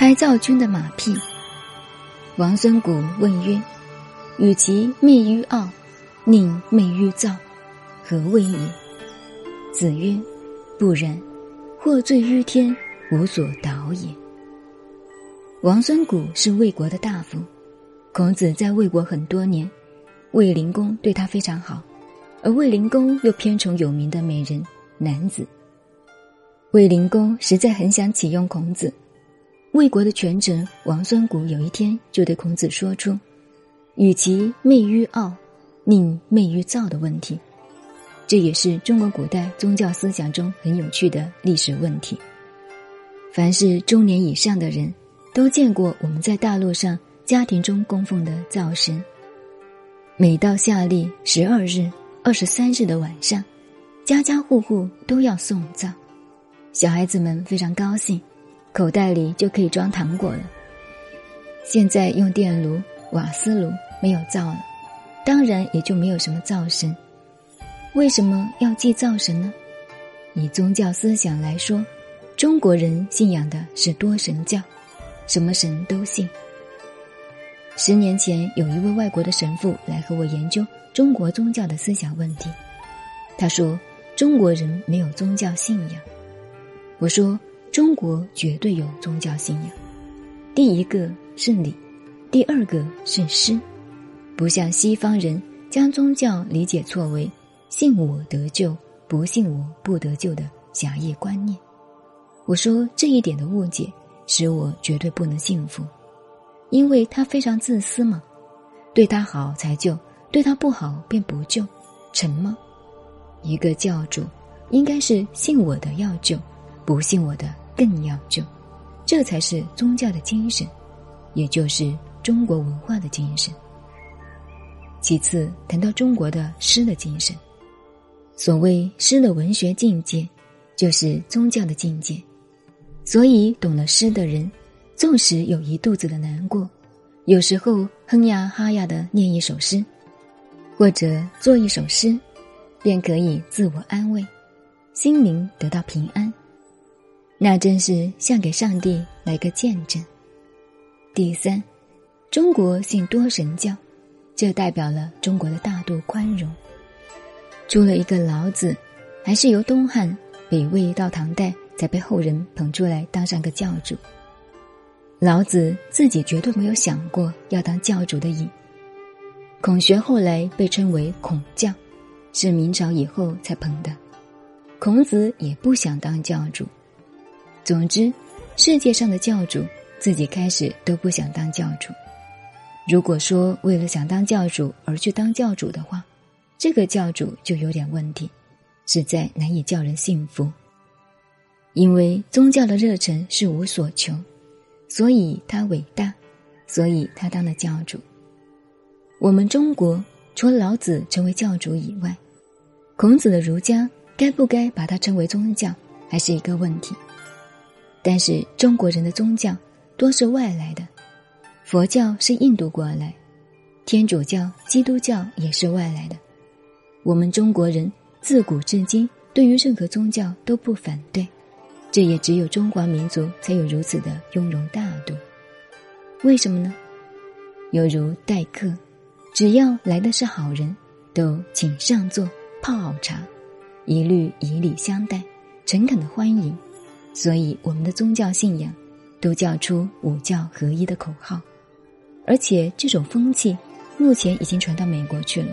拍赵军的马屁。王孙谷问曰：“与其媚于傲，宁媚于躁，何谓也？”子曰：“不然，获罪于天，无所导也。”王孙谷是魏国的大夫，孔子在魏国很多年，卫灵公对他非常好，而卫灵公又偏宠有名的美人男子。卫灵公实在很想启用孔子。魏国的权臣王孙谷有一天就对孔子说出：“与其媚于傲，宁媚于躁”的问题。这也是中国古代宗教思想中很有趣的历史问题。凡是中年以上的人，都见过我们在大陆上家庭中供奉的灶神。每到夏历十二日、二十三日的晚上，家家户户都要送灶，小孩子们非常高兴。口袋里就可以装糖果了。现在用电炉、瓦斯炉没有灶了，当然也就没有什么灶神。为什么要祭灶神呢？以宗教思想来说，中国人信仰的是多神教，什么神都信。十年前，有一位外国的神父来和我研究中国宗教的思想问题。他说：“中国人没有宗教信仰。”我说。中国绝对有宗教信仰，第一个是礼，第二个是诗，不像西方人将宗教理解错为“信我得救，不信我不得救”的狭义观念。我说这一点的误解使我绝对不能信服，因为他非常自私嘛，对他好才救，对他不好便不救，成吗？一个教主应该是信我的要救，不信我的。更要救，这才是宗教的精神，也就是中国文化的精神。其次，谈到中国的诗的精神，所谓诗的文学境界，就是宗教的境界。所以，懂了诗的人，纵使有一肚子的难过，有时候哼呀哈呀的念一首诗，或者做一首诗，便可以自我安慰，心灵得到平安。那真是像给上帝来个见证。第三，中国信多神教，这代表了中国的大度宽容。出了一个老子，还是由东汉、北魏到唐代才被后人捧出来当上个教主。老子自己绝对没有想过要当教主的瘾。孔学后来被称为孔教，是明朝以后才捧的。孔子也不想当教主。总之，世界上的教主自己开始都不想当教主。如果说为了想当教主而去当教主的话，这个教主就有点问题，实在难以叫人信服。因为宗教的热忱是无所求，所以他伟大，所以他当了教主。我们中国除了老子成为教主以外，孔子的儒家该不该把他称为宗教，还是一个问题。但是中国人的宗教多是外来的，佛教是印度过来，天主教、基督教也是外来的。我们中国人自古至今对于任何宗教都不反对，这也只有中华民族才有如此的雍容大度。为什么呢？犹如待客，只要来的是好人，都请上座泡好茶，一律以礼相待，诚恳的欢迎。所以，我们的宗教信仰都叫出五教合一的口号，而且这种风气目前已经传到美国去了。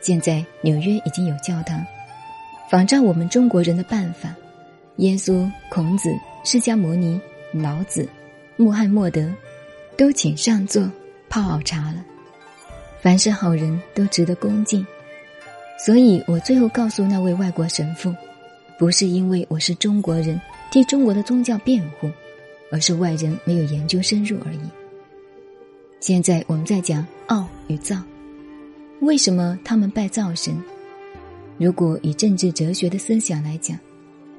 现在纽约已经有教堂，仿照我们中国人的办法，耶稣、孔子、释迦牟尼、老子、穆罕默德都请上座泡好茶了。凡是好人都值得恭敬，所以我最后告诉那位外国神父，不是因为我是中国人。替中国的宗教辩护，而是外人没有研究深入而已。现在我们在讲傲与躁，为什么他们拜灶神？如果以政治哲学的思想来讲，“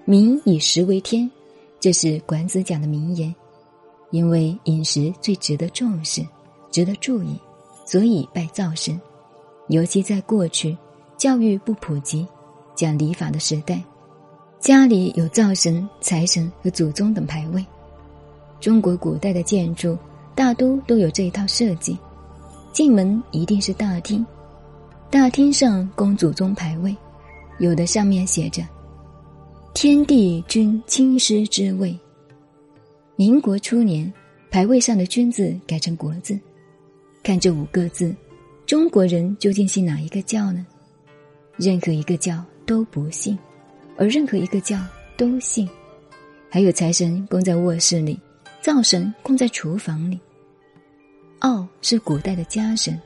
民以食为天”，这是管子讲的名言。因为饮食最值得重视、值得注意，所以拜灶神。尤其在过去教育不普及、讲礼法的时代。家里有灶神、财神和祖宗等牌位，中国古代的建筑大都都有这一套设计，进门一定是大厅，大厅上供祖宗牌位，有的上面写着“天地君亲师之位”。民国初年，牌位上的“君”字改成国字，看这五个字，中国人究竟信哪一个教呢？任何一个教都不信，而任何一个教都信。还有财神供在卧室里，灶神供在厨房里。奥是古代的家神，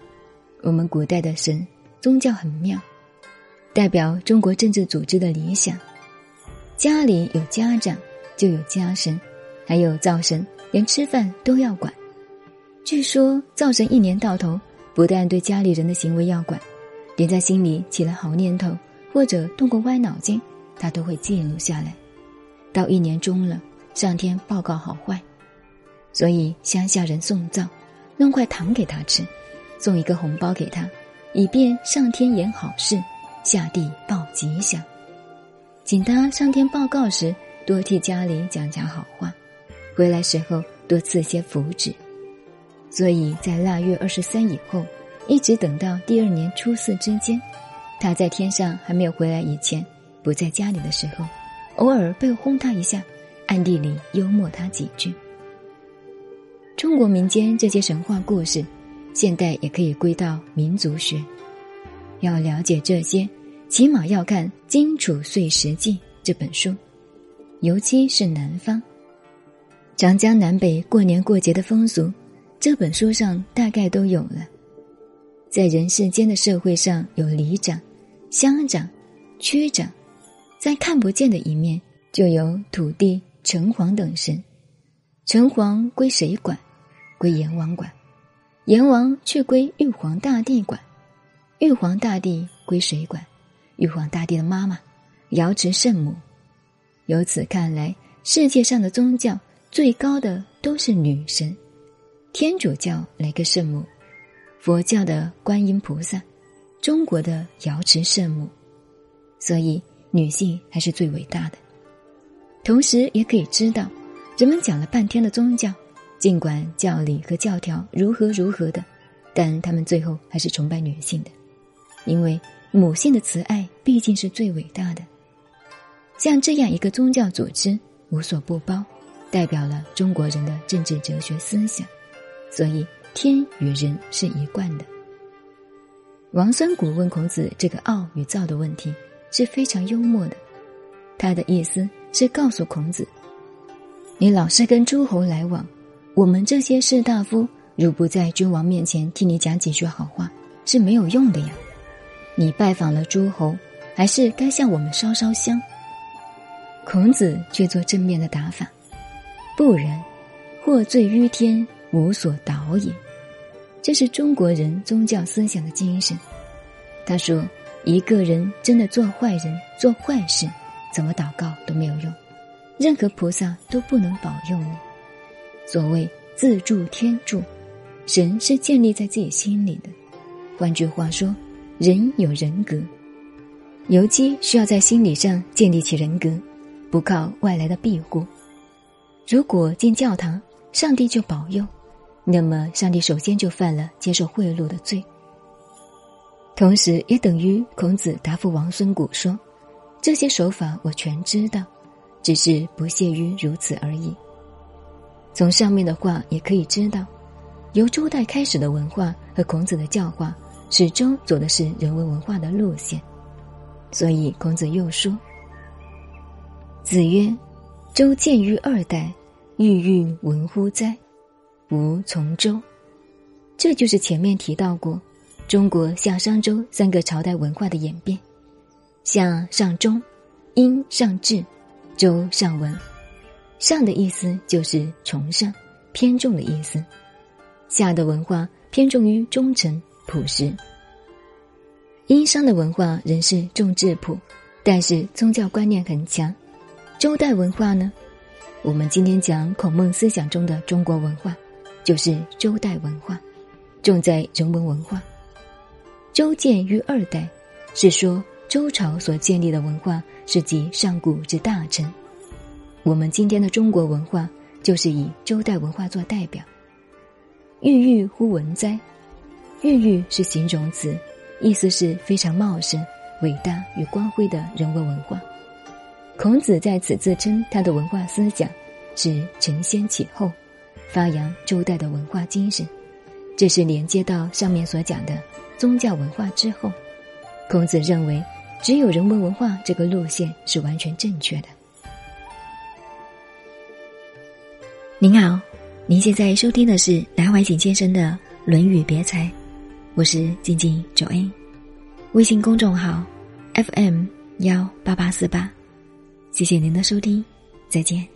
我们古代的神宗教很妙，代表中国政治组织的理想。家里有家长，就有家神，还有灶神，连吃饭都要管。据说灶神一年到头，不但对家里人的行为要管。连在心里起了好念头，或者动过歪脑筋，他都会记录下来。到一年终了，上天报告好坏，所以乡下人送灶，弄块糖给他吃，送一个红包给他，以便上天言好事，下地报吉祥。请他上天报告时，多替家里讲讲好话，回来时候多赐些福祉。所以在腊月二十三以后。一直等到第二年初四之间，他在天上还没有回来以前，不在家里的时候，偶尔被轰他一下，暗地里幽默他几句。中国民间这些神话故事，现代也可以归到民族学。要了解这些，起码要看《荆楚岁时记》这本书，尤其是南方，长江南北过年过节的风俗，这本书上大概都有了。在人世间的社会上有里长、乡长、区长，在看不见的一面就有土地、城隍等神。城隍归谁管？归阎王管。阎王却归玉皇大帝管。玉皇大帝归谁管？玉皇大帝的妈妈，瑶池圣母。由此看来，世界上的宗教最高的都是女神。天主教来个圣母。佛教的观音菩萨，中国的瑶池圣母，所以女性还是最伟大的。同时，也可以知道，人们讲了半天的宗教，尽管教理和教条如何如何的，但他们最后还是崇拜女性的，因为母性的慈爱毕竟是最伟大的。像这样一个宗教组织，无所不包，代表了中国人的政治哲学思想，所以。天与人是一贯的。王孙谷问孔子这个傲与躁的问题是非常幽默的，他的意思是告诉孔子：你老是跟诸侯来往，我们这些士大夫如不在君王面前替你讲几句好话是没有用的呀。你拜访了诸侯，还是该向我们烧烧香。孔子却做正面的答法：不然，获罪于天，无所导也。这是中国人宗教思想的精神。他说：“一个人真的做坏人、做坏事，怎么祷告都没有用，任何菩萨都不能保佑你。所谓自助天助，神是建立在自己心里的。换句话说，人有人格，尤其需要在心理上建立起人格，不靠外来的庇护。如果进教堂，上帝就保佑。”那么，上帝首先就犯了接受贿赂的罪，同时也等于孔子答复王孙谷说：“这些手法我全知道，只是不屑于如此而已。”从上面的话也可以知道，由周代开始的文化和孔子的教化，始终走的是人文文化的路线。所以孔子又说：“子曰，周见于二代，欲运文乎哉？”吾从周，这就是前面提到过中国夏商周三个朝代文化的演变。夏上中，殷上至，周上文。上的意思就是崇尚、偏重的意思。夏的文化偏重于忠诚、朴实。殷商的文化仍是重质朴，但是宗教观念很强。周代文化呢？我们今天讲孔孟思想中的中国文化。就是周代文化，重在人文文化。周建于二代，是说周朝所建立的文化是集上古之大成。我们今天的中国文化就是以周代文化做代表。郁郁乎文哉，郁郁是形容词，意思是非常茂盛、伟大与光辉的人文文化。孔子在此自称他的文化思想是承先启后，发扬周代的文化精神。这是连接到上面所讲的宗教文化之后，孔子认为只有人文文化这个路线是完全正确的。您好，您现在收听的是南怀瑾先生的《论语别裁》，我是静静九 A，微信公众号 FM 幺八八四八，谢谢您的收听，再见。